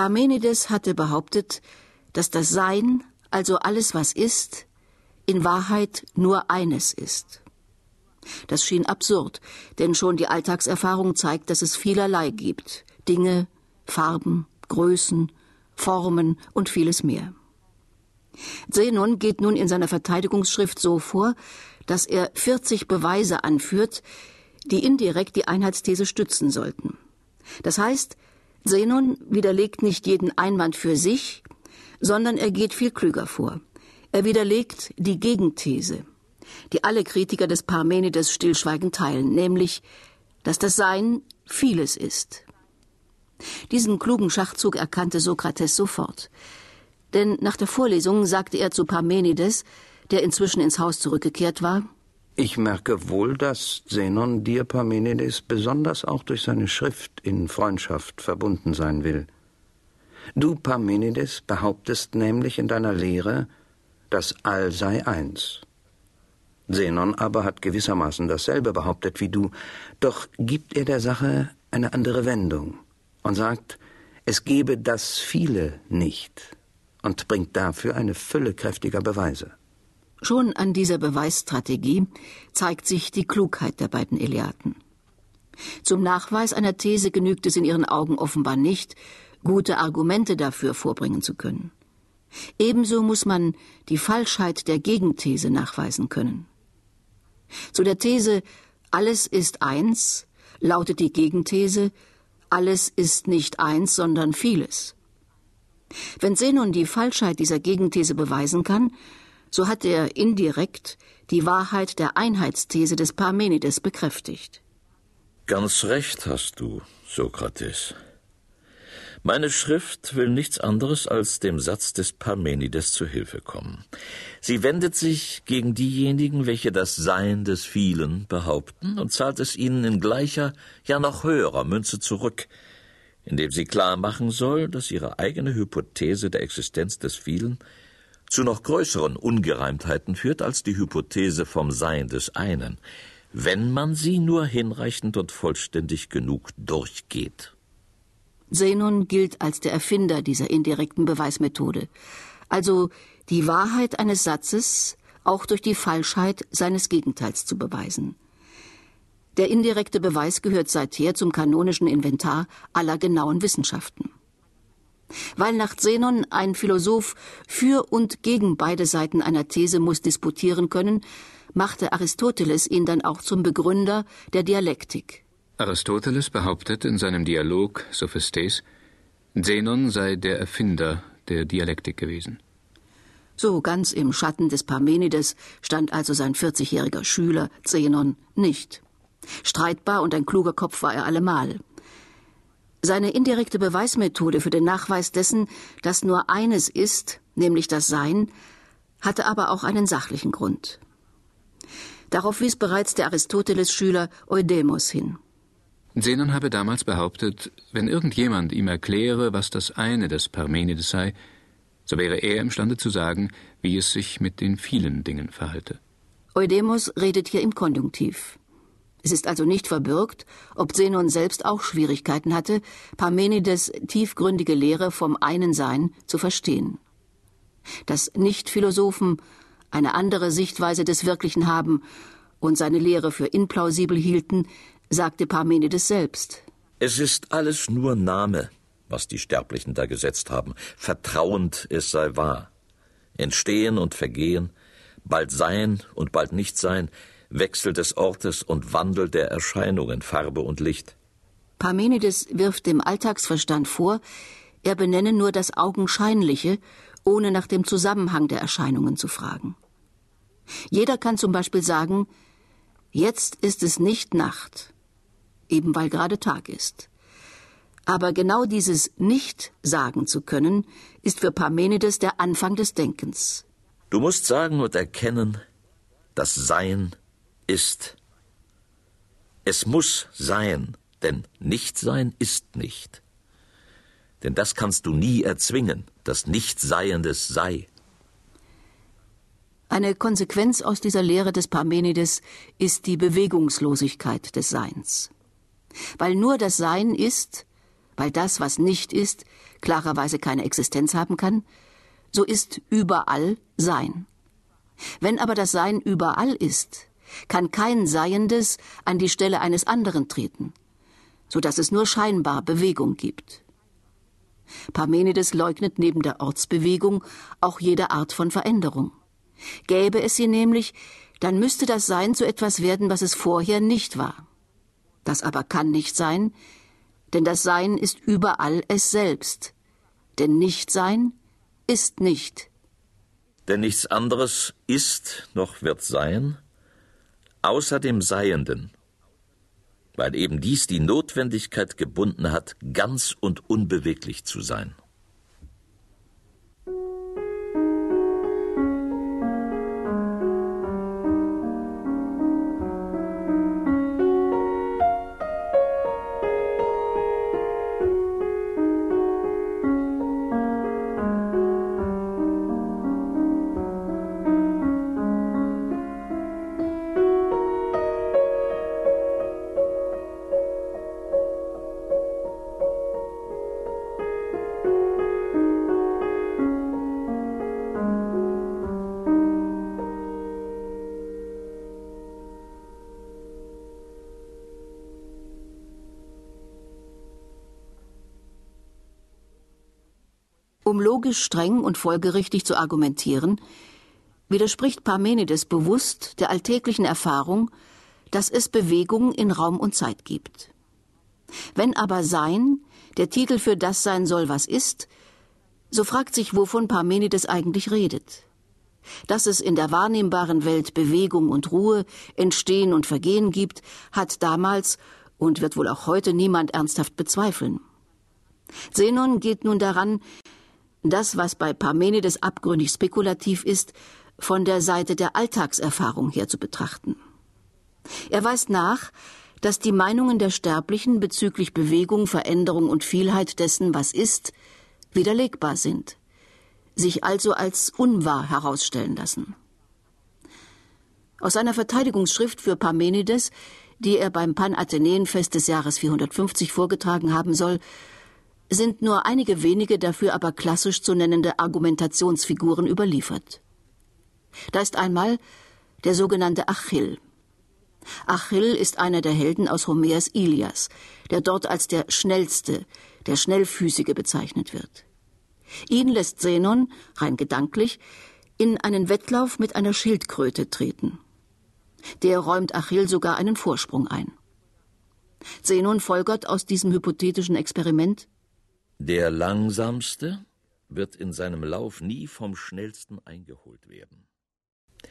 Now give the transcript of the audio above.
Parmenides hatte behauptet, dass das Sein, also alles, was ist, in Wahrheit nur eines ist. Das schien absurd, denn schon die Alltagserfahrung zeigt, dass es vielerlei gibt Dinge, Farben, Größen, Formen und vieles mehr. Zenon geht nun in seiner Verteidigungsschrift so vor, dass er 40 Beweise anführt, die indirekt die Einheitsthese stützen sollten. Das heißt, Zenon widerlegt nicht jeden Einwand für sich, sondern er geht viel klüger vor. Er widerlegt die Gegenthese, die alle Kritiker des Parmenides stillschweigend teilen, nämlich, dass das Sein vieles ist. Diesen klugen Schachzug erkannte Sokrates sofort. Denn nach der Vorlesung sagte er zu Parmenides, der inzwischen ins Haus zurückgekehrt war, ich merke wohl, dass Zenon dir, Parmenides, besonders auch durch seine Schrift in Freundschaft verbunden sein will. Du, Parmenides, behauptest nämlich in deiner Lehre, das All sei eins. Zenon aber hat gewissermaßen dasselbe behauptet wie du, doch gibt er der Sache eine andere Wendung und sagt, es gebe das Viele nicht und bringt dafür eine Fülle kräftiger Beweise. Schon an dieser Beweisstrategie zeigt sich die Klugheit der beiden Eleaten. Zum Nachweis einer These genügt es in ihren Augen offenbar nicht, gute Argumente dafür vorbringen zu können. Ebenso muss man die Falschheit der Gegenthese nachweisen können. Zu der These alles ist eins lautet die Gegenthese alles ist nicht eins, sondern vieles. Wenn Zenon die Falschheit dieser Gegenthese beweisen kann, so hat er indirekt die Wahrheit der Einheitsthese des Parmenides bekräftigt. Ganz recht hast du, Sokrates. Meine Schrift will nichts anderes als dem Satz des Parmenides zu Hilfe kommen. Sie wendet sich gegen diejenigen, welche das Sein des Vielen behaupten, und zahlt es ihnen in gleicher, ja noch höherer Münze zurück, indem sie klar machen soll, dass ihre eigene Hypothese der Existenz des Vielen zu noch größeren Ungereimtheiten führt als die Hypothese vom Sein des einen, wenn man sie nur hinreichend und vollständig genug durchgeht. Zenon gilt als der Erfinder dieser indirekten Beweismethode, also die Wahrheit eines Satzes auch durch die Falschheit seines Gegenteils zu beweisen. Der indirekte Beweis gehört seither zum kanonischen Inventar aller genauen Wissenschaften. Weil nach Zenon ein Philosoph für und gegen beide Seiten einer These muss disputieren können, machte Aristoteles ihn dann auch zum Begründer der Dialektik. Aristoteles behauptet in seinem Dialog Sophistes, Zenon sei der Erfinder der Dialektik gewesen. So ganz im Schatten des Parmenides stand also sein 40-jähriger Schüler Zenon nicht. Streitbar und ein kluger Kopf war er allemal. Seine indirekte Beweismethode für den Nachweis dessen, dass nur eines ist, nämlich das Sein, hatte aber auch einen sachlichen Grund. Darauf wies bereits der Aristoteles-Schüler Eudemos hin. Zenon habe damals behauptet, wenn irgendjemand ihm erkläre, was das eine des Parmenides sei, so wäre er imstande zu sagen, wie es sich mit den vielen Dingen verhalte. Eudemos redet hier im Konjunktiv. Es ist also nicht verbürgt, ob Zenon selbst auch Schwierigkeiten hatte, Parmenides tiefgründige Lehre vom einen Sein zu verstehen. Dass Nichtphilosophen eine andere Sichtweise des Wirklichen haben und seine Lehre für implausibel hielten, sagte Parmenides selbst. Es ist alles nur Name, was die Sterblichen da gesetzt haben, vertrauend es sei wahr. Entstehen und Vergehen, bald Sein und bald Nichtsein, Wechsel des Ortes und Wandel der Erscheinungen, Farbe und Licht. Parmenides wirft dem Alltagsverstand vor, er benenne nur das Augenscheinliche, ohne nach dem Zusammenhang der Erscheinungen zu fragen. Jeder kann zum Beispiel sagen, jetzt ist es nicht Nacht, eben weil gerade Tag ist. Aber genau dieses Nicht sagen zu können, ist für Parmenides der Anfang des Denkens. Du musst sagen und erkennen, das Sein ist. Es muss sein, denn Nichtsein ist nicht. Denn das kannst du nie erzwingen, das Nichtseiendes sei. Eine Konsequenz aus dieser Lehre des Parmenides ist die Bewegungslosigkeit des Seins. Weil nur das Sein ist, weil das, was nicht ist, klarerweise keine Existenz haben kann, so ist überall Sein. Wenn aber das Sein überall ist, kann kein Seiendes an die Stelle eines anderen treten, so dass es nur scheinbar Bewegung gibt. Parmenides leugnet neben der Ortsbewegung auch jede Art von Veränderung. Gäbe es sie nämlich, dann müsste das Sein zu etwas werden, was es vorher nicht war. Das aber kann nicht sein, denn das Sein ist überall es selbst. Denn Nichtsein ist nicht. Denn nichts anderes ist noch wird sein, außer dem Seienden, weil eben dies die Notwendigkeit gebunden hat, ganz und unbeweglich zu sein. Um logisch streng und folgerichtig zu argumentieren, widerspricht Parmenides bewusst der alltäglichen Erfahrung, dass es Bewegung in Raum und Zeit gibt. Wenn aber Sein der Titel für das sein soll, was ist, so fragt sich, wovon Parmenides eigentlich redet. Dass es in der wahrnehmbaren Welt Bewegung und Ruhe, Entstehen und Vergehen gibt, hat damals und wird wohl auch heute niemand ernsthaft bezweifeln. Zenon geht nun daran, das, was bei Parmenides abgründig spekulativ ist, von der Seite der Alltagserfahrung her zu betrachten. Er weist nach, dass die Meinungen der Sterblichen bezüglich Bewegung, Veränderung und Vielheit dessen, was ist, widerlegbar sind, sich also als unwahr herausstellen lassen. Aus seiner Verteidigungsschrift für Parmenides, die er beim Panathenäenfest des Jahres 450 vorgetragen haben soll, sind nur einige wenige dafür aber klassisch zu nennende Argumentationsfiguren überliefert. Da ist einmal der sogenannte Achill. Achill ist einer der Helden aus Homers Ilias, der dort als der Schnellste, der Schnellfüßige bezeichnet wird. Ihn lässt Zenon, rein gedanklich, in einen Wettlauf mit einer Schildkröte treten. Der räumt Achill sogar einen Vorsprung ein. Zenon folgert aus diesem hypothetischen Experiment der Langsamste wird in seinem Lauf nie vom Schnellsten eingeholt werden.